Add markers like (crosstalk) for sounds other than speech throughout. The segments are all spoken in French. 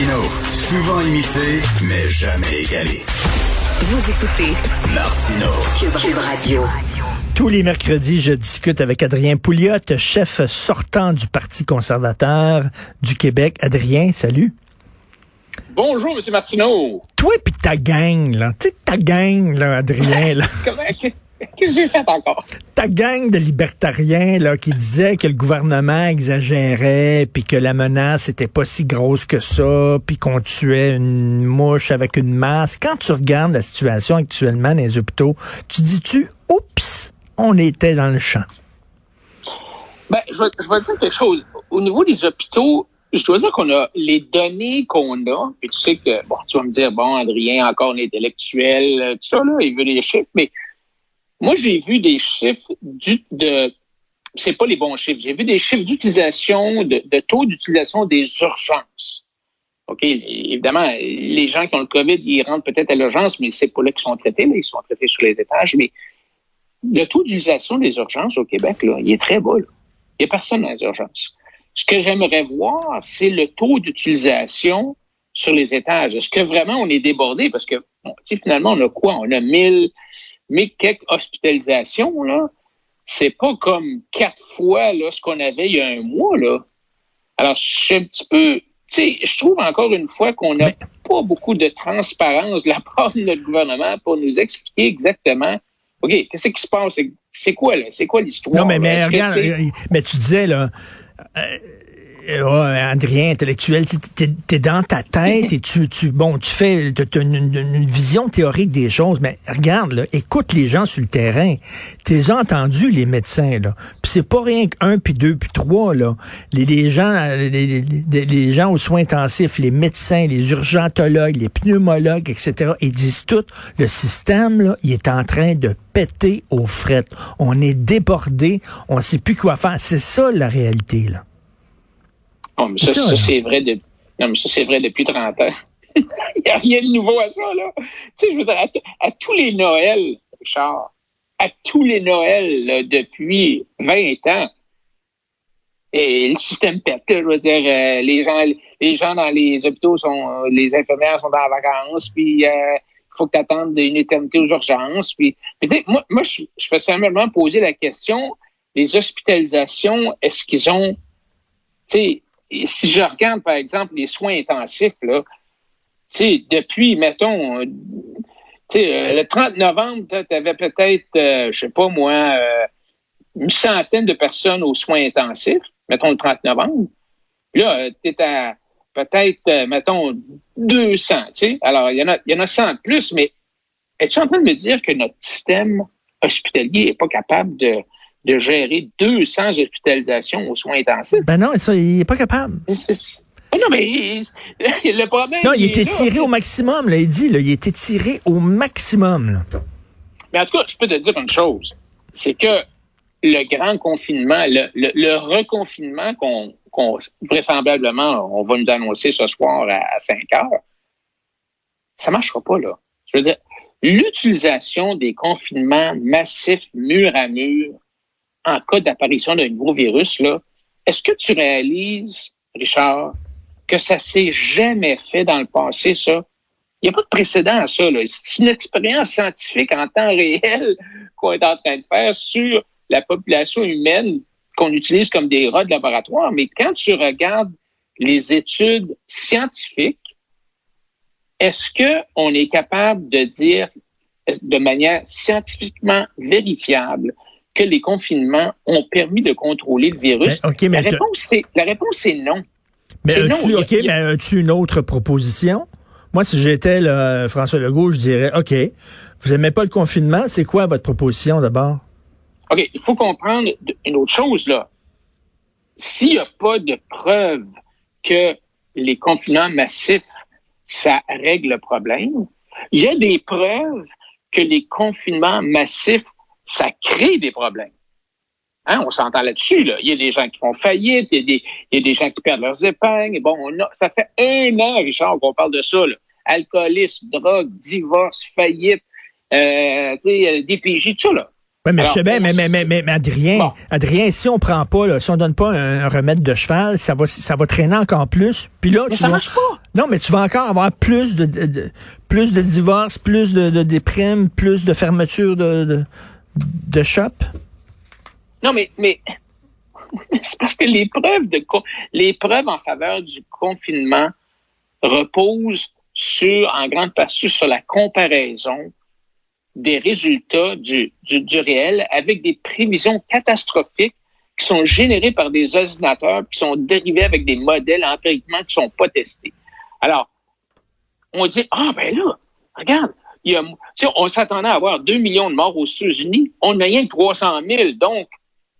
Martino, souvent imité, mais jamais égalé. Vous écoutez Martino, Cube Radio. Tous les mercredis, je discute avec Adrien Pouliot, chef sortant du Parti conservateur du Québec. Adrien, salut. Bonjour, M. Martineau. Toi et ta gang, là. Tu sais, ta gang, là, Adrien, là. (laughs) Comment, que j'ai fait encore? Ta gang de libertariens, là, qui disaient que le gouvernement exagérait, puis que la menace était pas si grosse que ça, puis qu'on tuait une mouche avec une masse. Quand tu regardes la situation actuellement dans les hôpitaux, tu dis-tu, oups, on était dans le champ? Ben, je vais, je vais dire quelque chose. Au niveau des hôpitaux, je dois dire qu'on a les données qu'on a, puis tu sais que, bon, tu vas me dire, bon, Adrien, encore un intellectuel, tout ça, là, il veut des chiffres, mais moi, j'ai vu des chiffres du, de c'est pas les bons chiffres. J'ai vu des chiffres d'utilisation, de, taux d'utilisation des urgences. OK, évidemment, les gens qui ont le COVID, ils rentrent peut-être à l'urgence, mais c'est pas là qu'ils sont traités, là, ils sont traités sur les étages. Mais le taux d'utilisation des urgences au Québec, là, il est très bas. Là. Il n'y a personne dans les urgences. Ce que j'aimerais voir, c'est le taux d'utilisation sur les étages. Est-ce que vraiment on est débordé? Parce que bon, finalement, on a quoi? On a 1000, mais quelques hospitalisations, là, c'est pas comme quatre fois là, ce qu'on avait il y a un mois. Là. Alors, je suis un petit peu. Je trouve encore une fois qu'on n'a pas beaucoup de transparence de la (laughs) part de notre gouvernement pour nous expliquer exactement OK, qu'est-ce qui se passe? C'est quoi, là? C'est quoi l'histoire? Non, mais, mais regarde, euh, mais tu disais, là. Euh, Adrien, intellectuel, tu t'es, t'es dans ta tête et tu, tu, bon, tu fais, t'as une, une- vision théorique des choses, mais regarde, écoute les gens sur le terrain. T'es entendu, les médecins, là. Puis c'est pas rien qu'un, puis deux, puis trois, là. Les, les gens, les- les gens aux soins intensifs, les médecins, les urgentologues, les pneumologues, etc., ils disent tout, le système, là, il est en train de péter aux frettes. On est débordé, on sait plus quoi faire. C'est ça, la réalité, là. Non, mais ça, c'est vrai de... Non, mais ça, c'est vrai depuis 30 ans. (laughs) Il n'y a rien de nouveau à ça, là. Tu sais, je veux dire, à, tous les Noëls, Richard, à tous les Noëls, là, depuis 20 ans, et le système pète, je veux dire, euh, les gens, les gens dans les hôpitaux sont, les infirmières sont en vacances, puis euh, il faut que tu attendes une éternité aux urgences, puis, puis tu sais, moi, moi, je, je fais simplement poser la question, les hospitalisations, est-ce qu'ils ont, tu sais, et si je regarde, par exemple, les soins intensifs, là, depuis, mettons, euh, euh, le 30 novembre, tu avais peut-être, euh, je sais pas moi, euh, une centaine de personnes aux soins intensifs, mettons le 30 novembre. Là, tu es à peut-être, mettons, 200, tu sais. Alors, il y en a, il y en a 100 de plus, mais es-tu en train de me dire que notre système hospitalier est pas capable de, de gérer 200 hospitalisations aux soins intensifs? Ben non, ça, il est pas capable. Non, mais il- (laughs) le problème. Non, il était là. tiré au maximum, là, il dit, là, il était tiré au maximum, là. Mais en tout cas, je peux te dire une chose. C'est que le grand confinement, le, le, le reconfinement qu'on, qu'on vraisemblablement, on va nous annoncer ce soir à, à 5 heures, ça marchera pas, là. Je veux dire, l'utilisation des confinements massifs, mur à mur, en cas d'apparition d'un nouveau virus, là, est-ce que tu réalises, Richard, que ça s'est jamais fait dans le passé, ça? Il n'y a pas de précédent à ça. C'est une expérience scientifique en temps réel (laughs) qu'on est en train de faire sur la population humaine qu'on utilise comme des rats de laboratoire. Mais quand tu regardes les études scientifiques, est-ce que on est capable de dire de manière scientifiquement vérifiable que les confinements ont permis de contrôler le virus? Ben, mais la réponse, c'est, la réponse, c'est non. Mais as-tu, il y a- OK, il y a- mais as-tu une autre proposition? Moi, si j'étais là, François Legault, je dirais, OK, vous n'aimez pas le confinement, c'est quoi votre proposition d'abord? OK, il faut comprendre une autre chose, là. s'il n'y a pas de preuve que les confinements massifs, ça règle le problème, il y a des preuves que les confinements massifs, ça crée des problèmes. Hein, on s'entend là-dessus. Là. Il y a des gens qui font faillite, il y a des, il y a des gens qui perdent leurs épingles. Bon, on a, ça fait un an, Richard, qu'on parle de ça. Là. Alcoolisme, drogue, divorce, faillite, euh, DPJ, tout ça. Là. Oui, mais je sais bien, mais, mais, mais, mais, Adrien, Adrien, si on prend pas, là, si on donne pas un, remède de cheval, ça va, ça va traîner encore plus. Puis là, mais tu ça vas, marche pas. non, mais tu vas encore avoir plus de, de, de- plus de divorces, plus de, de déprimes, plus de fermetures de, de, shop? Non, mais, mais (laughs) c'est parce que les preuves de les preuves en faveur du confinement reposent sur, en grande partie, sur la comparaison des résultats du, du, réel avec des prévisions catastrophiques qui sont générées par des ordinateurs, qui sont dérivés avec des modèles empiriquement qui sont pas testés. Alors, on dit, ah ben là, regarde, il y a, on s'attendait à avoir 2 millions de morts aux États-Unis, on n'a rien que 300 000, donc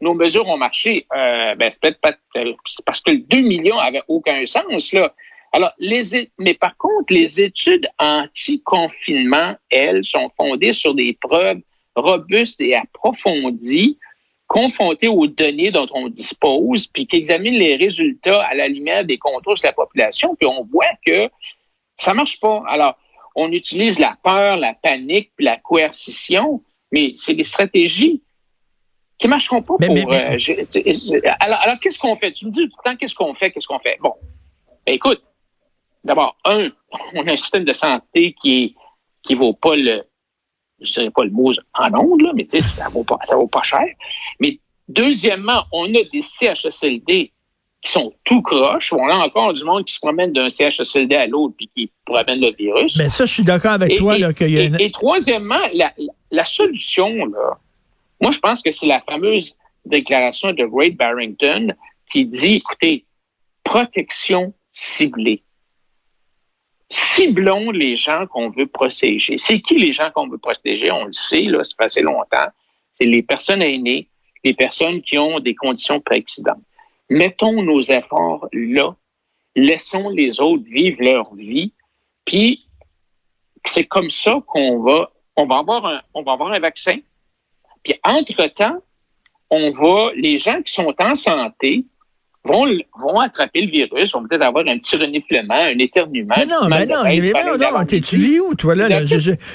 nos mesures ont marché. Euh, ben, c'est peut-être pas c'est parce que le 2 millions avait aucun sens, là. Alors, les, mais par contre, les études anti-confinement, elles, sont fondées sur des preuves robustes et approfondies, confrontées aux données dont on dispose, puis qui examinent les résultats à la lumière des contrôles de la population, puis on voit que ça marche pas. Alors, on utilise la peur, la panique, puis la coercition, mais c'est des stratégies qui marcheront pas Mais- pour. mais- mais- euh, je- je- alors, alors qu'est-ce qu'on fait? Tu me dis tout le temps qu'est-ce qu'on fait, qu'est-ce qu'on fait? Bon, ben, écoute, d'abord un, (laughs) on a un système de santé qui est qui vaut pas le, je dirais pas le mot en ondes là, mais tu sais, ça vaut pas, ça vaut pas cher. Mais deuxièmement, on a des CHSLD qui sont tout croches. On a encore du monde qui se promène d'un CHSLD à l'autre puis qui promène le virus. Mais ça, je suis d'accord avec Et- toi, et, là, y a et- une... et troisièmement, la, solution, là, moi, je pense que c'est la fameuse déclaration de Wade Barrington qui dit, écoutez, protection ciblée. Ciblons les gens qu'on veut protéger. C'est qui les gens qu'on veut protéger? On le sait, là, ça fait assez longtemps. C'est les personnes aînées, les personnes qui ont des conditions préexistentes. Mettons nos efforts là. Laissons les autres vivre leur vie. Puis, c'est comme ça qu'on va, on va avoir un, on va avoir un vaccin. Puis, entre-temps, on va, les gens qui sont en santé vont, vont attraper le virus, vont peut-être avoir un petit reniflement, un éternuement. Mais non, mais non, mais non, non, tu vis où, toi, là? là?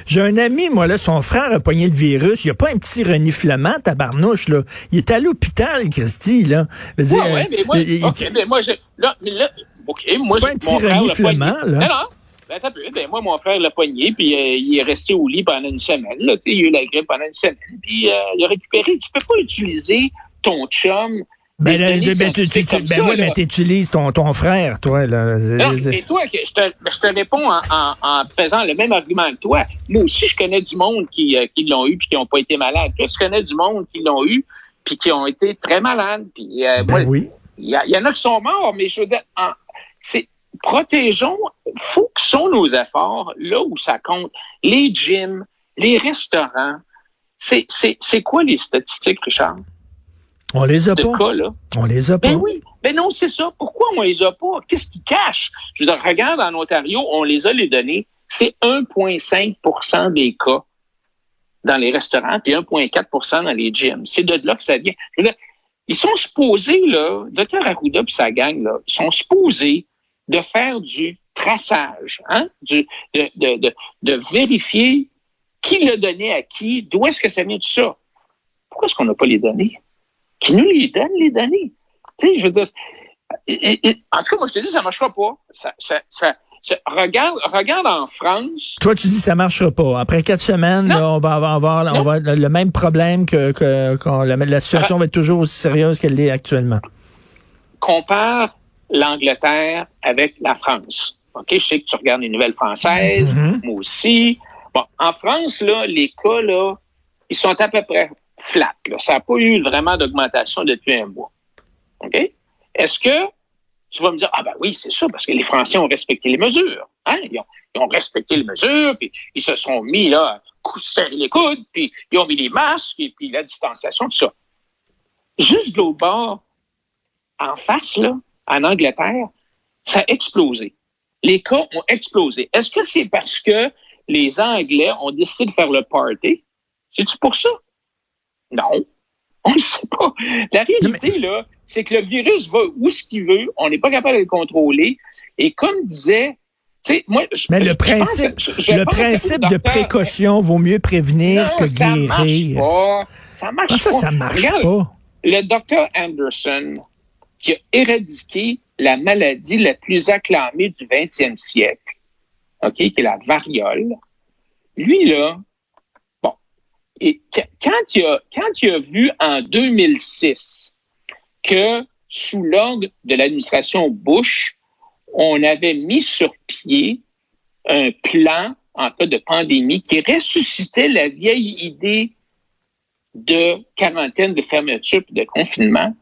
J'ai un ami, moi, là, son frère a pogné le virus. Il n'y a pas un petit reniflement, tabarnouche, là. Il est à l'hôpital, Christy, là. Veux dire, Ouais, mais moi, il- il- OK, ben moi, je, là, mais là, OK, moi, pas un petit frère reniflement, là. Non, non. Ben, peu. Ben, moi, mon frère l'a pogné, puis euh, il est resté au lit pendant une semaine, là. Il a eu la grippe pendant une semaine, puis euh, il a récupéré. Tu peux pas utiliser ton chum. Ben, des là, données ben, tu, tu, ben ça, oui, là. mais t'utilises ton, ton frère, toi, là. Non, mais c'est toi que je te, je te réponds en, en, en faisant le même argument que toi. Moi aussi, je connais du monde qui, euh, qui l'ont eu puis qui n'ont pas été malades. Toi, tu connais du monde qui l'ont eu puis qui ont été très malades. Puis, euh, moi, Ben oui. il y, en a qui sont morts, mais je veux dire, en- c'est protégeons, focusons nos efforts là où ça compte. Les gyms, les restaurants. C'est, c'est, c'est quoi les statistiques, Richard, On les a de pas. cas, là? On les a pas. Ben oui. Ben non, c'est ça. Pourquoi on les a pas? Qu'est-ce qui cache? Je veux dire, regarde en Ontario, on les a les données. C'est 1,5% des cas dans les restaurants, puis 1,4% dans les gyms. C'est de là que ça vient. Je veux dire, ils sont supposés, là, Dr. Arruda et sa gang, là, ils sont supposés de faire du traçage, hein? Du, de, de, de, de vérifier qui l'a donné à qui, d'où est-ce que ça vient tout ça? Pourquoi est-ce qu'on n'a pas les données? Qui nous les donne, les données? Tu sais, je veux dire, et- et- et- en tout cas, moi, je te dis, ça ne marchera pas. Ça, ça, ça, ça- regarde, regarde en France. Toi, tu dis ça marchera pas. Après quatre semaines, là, on va avoir, on va le, le même problème que, que quand la, la situation va être toujours aussi sérieuse qu'elle l'est actuellement. compare l'Angleterre avec la France. OK, je sais que tu regardes les nouvelles françaises, Mhm. moi aussi. Bon, en France, là, les cas, là, ils sont à peu près flats. Là. Ça n'a pas eu vraiment d'augmentation depuis un mois. OK? Est-ce que tu vas me dire, ah ben oui, c'est ça, parce que les Français ont respecté les mesures. Hein? Ils, ont, respecté les mesures, puis ils se sont mis là, serrer les coudes, puis ils ont mis les masques, et puis la distanciation, tout ça. Juste de l'autre bord, en face, là, en Angleterre, ça a explosé. Les cas ont explosé. Est-ce que c'est parce que les Anglais ont décidé de faire le party? C'est-tu pour ça? Non. (laughs) On ne sait pas. La réalité, là, c'est que le virus va où ce qu'il veut. On n'est pas capable de le contrôler. Et comme disait moi, je, Mais le principe, pense que- je le principe de docteur- précaution vaut mieux prévenir Non, que ça guérir. Marche pas. Ça marche Ah, ça, pas. ça marche Regarde, pas. Le docteur Anderson, qui a éradiqué la maladie la plus acclamée du 20e siècle, OK, qui est la variole, lui, là, et qu- quand il a, vu en 2006 que sous l'ordre de l'administration Bush, on avait mis sur pied un plan en cas de pandémie qui ressuscitait la vieille idée de quarantaine, de fermeture, de confinement.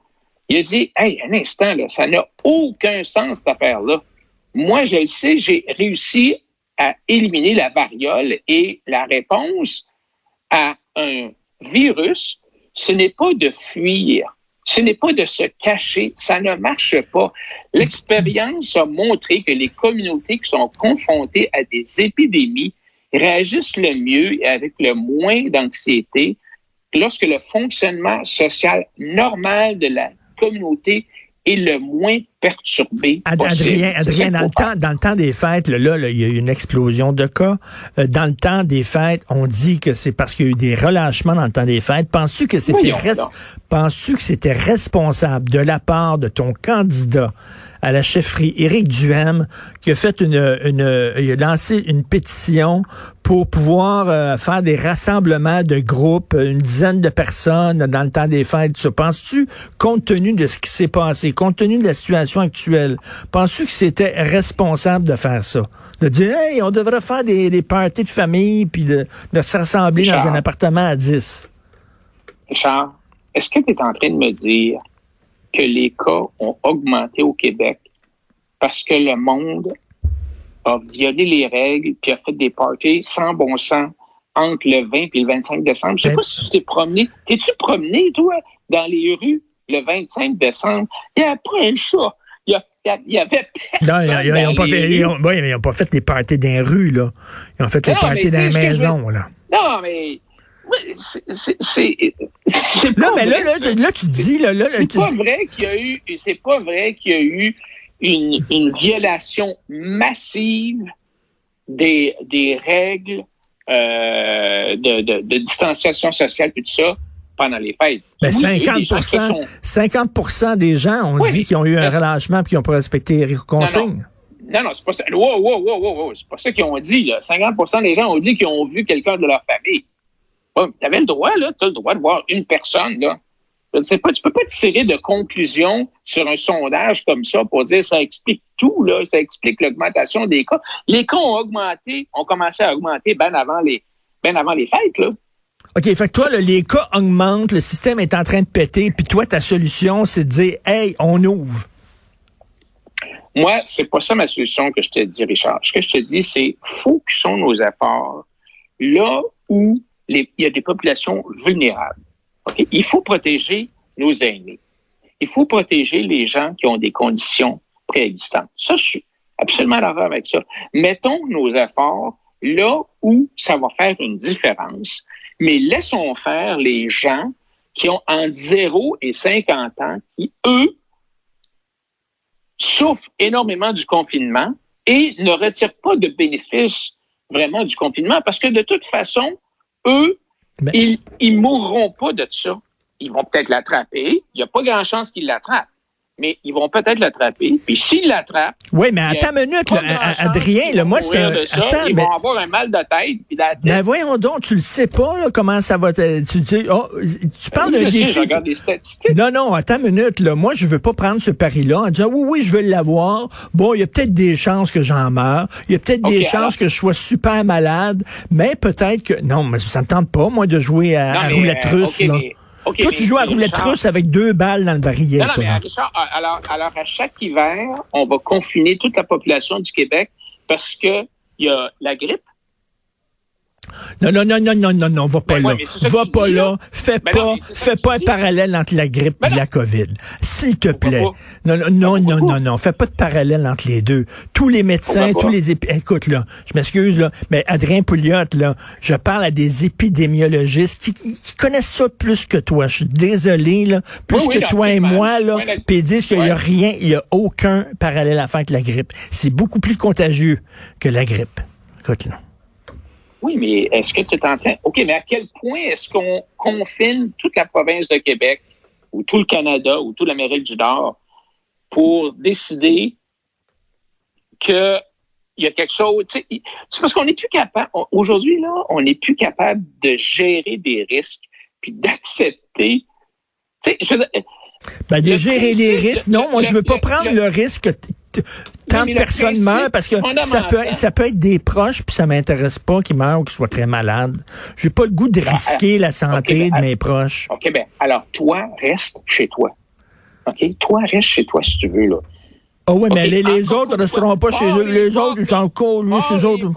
Il a dit, hey, un instant, là, ça n'a aucun sens, cette affaire-là. Moi, je le sais, j'ai réussi à éliminer la variole et la réponse à un virus, ce n'est pas de fuir, ce n'est pas de se cacher, ça ne marche pas. L'expérience a montré que les communautés qui sont confrontées à des épidémies réagissent le mieux et avec le moins d'anxiété lorsque le fonctionnement social normal de la communauté est le moins perturbé. Ad- possible. Adrien, Adrien, dans le temps, dans le temps des fêtes, là, là, il y a eu une explosion de cas. Euh, dans le temps des fêtes, on dit que c'est parce qu'il y a eu des relâchements dans le temps des fêtes. Penses-tu que c'était res- penses-tu que c'était responsable de la part de ton candidat à la chefferie, Éric Duhem, qui a fait une, une il a lancé une pétition pour pouvoir euh, faire des rassemblements de groupes, une dizaine de personnes dans le temps des fêtes? Ça, penses-tu, compte tenu de ce qui s'est passé, compte tenu de la situation actuelle, penses-tu que c'était responsable de faire ça? De dire, hey, on devrait faire des, des parties de famille, puis de, de se rassembler dans un appartement à 10. Richard, est-ce que tu es en train de me dire que les cas ont augmenté au Québec parce que le monde a violé les règles puis a fait des parties sans bon sens entre le 20 et le 25 décembre? Je sais Ben- pas si tu t'es promené. T'es-tu promené, toi, dans les rues le 25 décembre? Il n'y a pas un chat. Il y, avait Non, ils, ils- ils dans ont pas les fait, ouais, pas les parties dans les rues, là. Ils ont fait les parties dans les veux- maisons, là. Non, mais... c'est- Là, mais là, vrai, là, là, tu dis, là, C'est pas vrai qu'il y a eu, c'est pas vrai qu'il y a eu une, une violation massive des, des règles euh, de, de, de distanciation sociale et tout ça pendant les fêtes. ben, Oui, il y a eu des 50, sont- 50 des gens ont Oui, dit qu'ils ont eu un mais- relâchement puis qu'ils n'ont pas respecté les consignes. Non, non, c'est pas ça. Wow, wow, wow, wow, wow. C'est pas ça qu'ils ont dit, là. 50% des gens ont dit qu'ils ont vu quelqu'un de leur famille. tu avais le droit, là. Tu as le droit de voir une personne, là. Je ne sais pas, tu peux pas tirer de conclusion sur un sondage comme ça pour dire ça explique tout, là. Ça explique l'augmentation des cas. Les cas ont augmenté, ont commencé à augmenter bien avant les, avant les fêtes, là. OK, fait que toi, là, les cas augmentent, le système est en train de péter, puis toi, ta solution, c'est de dire, hey, on ouvre. Moi, c'est pas ça ma solution que je te dis, Richard. Ce que je te dis, c'est focusons nos efforts là où il y a des populations vulnérables. OK? Il faut protéger nos aînés. Il faut protéger les gens qui ont des conditions préexistantes. Ça, je suis absolument d'accord avec ça. Mettons nos efforts là où ça va faire une différence, mais laissons faire les gens qui ont entre 0 et 50 ans, qui, eux, souffrent énormément du confinement et ne retirent pas de bénéfices vraiment du confinement parce que de toute façon, eux, Ben- ils, ils mourront pas de ça. Ils vont peut-être l'attraper. Il n'y a pas grand chance qu'ils l'attrapent. Mais ils vont peut-être l'attraper. Puis s'ils l'attrapent, Oui, mais attends une minute, là, Adrien, là, moi, c'est un... de ça. Attends, ils mais... vont avoir un mal de tête. Puis la tête. Ben voyons donc, tu le sais pas, là, comment ça va te... Tu, tu, oh, tu parles je défi... regarde les statistiques. Non, non, attends une minute, là. Moi, je veux pas prendre ce pari-là en disant, oui, oui, je veux l'avoir. Bon, il y a peut-être des chances que j'en meure. Il y a peut-être des chances que je sois super malade. Mais peut-être que, non, mais ça me tente pas, moi, de jouer à, Non, à mais, roulette euh, russe, là. mais- ok, Toi, tu joues à roulette Richard- russe avec deux balles dans le barillet, Non, non, toi, mais là. Richard, alors, alors, à chaque hiver, on va confiner toute la population du Québec parce que il y a la grippe. Non, non, non, non, non, non, non, va pas Ben là. ouais, va pas là. Fais Ben pas, non, fais pas un parallèle entre la grippe Ben et non. la COVID. S'il te Pourquoi plaît. pas? Non, non, non, non, non, non. Fais pas de parallèle entre les deux. Tous les médecins, Pourquoi tous les épi- écoute, là, je m'excuse, là, mais Adrien Pouliot, là, je parle à des épidémiologistes qui, connaissent ça plus que toi. Je suis désolé, là. Plus Oui, oui, que toi et moi, là. Puis ils disent qu'il y a rien, il y a aucun parallèle à faire avec la grippe. C'est beaucoup plus contagieux que la grippe. Écoute, là. Oui, mais est-ce que tu t'entends? OK, mais à quel point est-ce qu'on confine toute la province de Québec ou tout le Canada ou toute l'Amérique du Nord pour décider que il y a quelque chose. tu sais, C'est parce qu'on n'est plus capable. Aujourd'hui, là, on n'est plus capable de gérer des risques puis d'accepter. tu sais, je veux dire, Ben, de gérer les risques. Non, moi, je veux pas prendre le- risque tant de personnes meurent parce que ça peut, fondamental- ça peut être des proches puis ça m'intéresse pas qu'ils meurent ou qu'ils soient très malades. J'ai pas le goût de risquer la santé ben, de ah, mes proches. OK, ben, alors, toi, reste chez toi. OK? Toi, reste chez toi si tu veux, là. Ah oui, mais les, autres une resteront pas chez eux. Les les autres, ils s'en collent, lui, ces autres.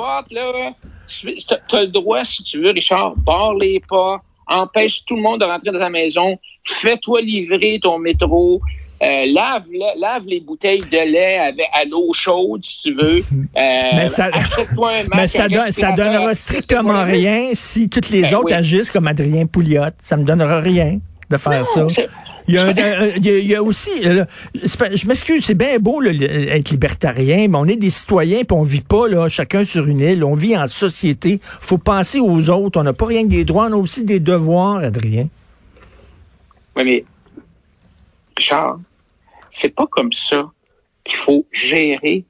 Tu as le droit, si tu veux, Richard, barre les pas, empêche tout le monde de rentrer dans ta maison, fais-toi livrer ton métro, euh, lave, le- lave les bouteilles de lait avec, à l'eau chaude, si tu veux. (laughs) Euh, Mais ça, (laughs) mais ça, donnera strictement rien si toutes les Ben autres oui. agissent comme Adrien Pouliot. Ça me donnera rien de faire Non, ça. Il y, a un- un- il y a- il y a aussi, euh, je m'excuse, c'est bien beau là, être libertarien, mais on est des citoyens puis on vit pas là, chacun sur une île, on vit en société. Faut penser aux autres. On n'a pas rien que des droits, on a aussi des devoirs, Adrien. Oui, mais, Richard, c'est pas comme ça qu'il faut gérer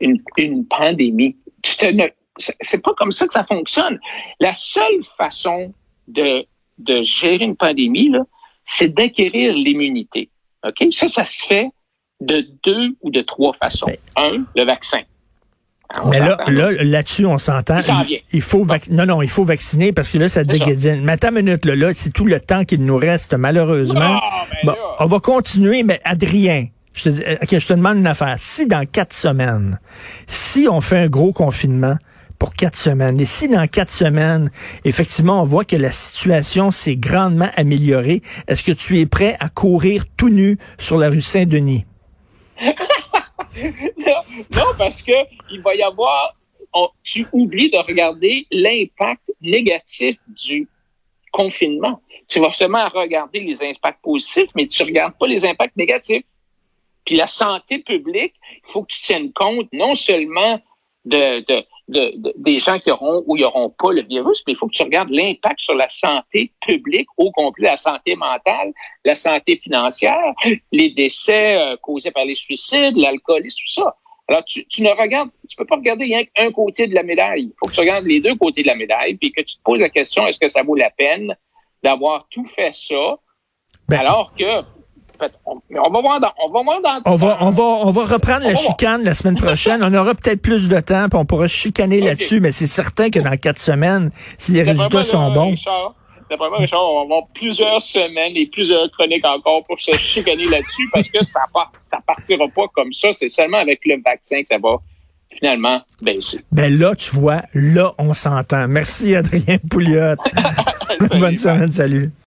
une, une pandémie. Tu te ne- c'est- pas comme ça que ça fonctionne. La seule façon de, de gérer une pandémie, là, c'est d'acquérir l'immunité. OK? Ça, ça se fait de deux ou de trois façons. Un, le vaccin. On Mais là, là, là-dessus, on s'entend. Il. Il faut non, non, il faut vacciner parce que là, ça déguédine. Mais attends une minute, là, là, c'est tout le temps qu'il nous reste, malheureusement. Bon, là. on va continuer, mais Adrien, je te, euh, je te demande une affaire. Si dans quatre semaines, si on fait un gros confinement pour quatre semaines, et si dans quatre semaines, effectivement, on voit que la situation s'est grandement améliorée, est-ce que tu es prêt à courir tout nu sur la rue Saint-Denis? (laughs) non, parce que il va y avoir. tu oublies de regarder l'impact négatif du confinement. Tu vas seulement regarder les impacts positifs, mais tu regardes pas les impacts négatifs. Puis la santé publique, il faut que tu tiennes compte non seulement de, de, de- de- des gens qui auront ou qui n'auront pas le virus, mais il faut que tu regardes l'impact sur la santé publique au complet, la santé mentale, la santé financière, les décès euh, causés par les suicides, l'alcoolisme, tout ça. Alors, tu, tu ne regardes, tu peux pas regarder rien qu'un côté de la médaille. Il faut que tu regardes les deux côtés de la médaille, puis que tu te poses la question, est-ce que ça vaut la peine d'avoir tout fait ça, Ben- alors que, on, mais on va voir dans, on va voir dans, On va, on va, on va reprendre On la va voir. chicane la semaine prochaine. On aura peut-être plus de temps, puis on pourra chicaner (laughs) là-dessus, mais c'est certain que dans quatre semaines, si les résultats sont bons. Richard, D'après moi, Richard, on va avoir plusieurs semaines et plusieurs chroniques encore pour se chicaner là-dessus parce que ça, part, ça partira pas comme ça. C'est seulement avec le vaccin que ça va finalement baisser. Ben là, tu vois, là, on s'entend. Merci, Adrien Pouliot. (laughs) Bonne semaine, salut.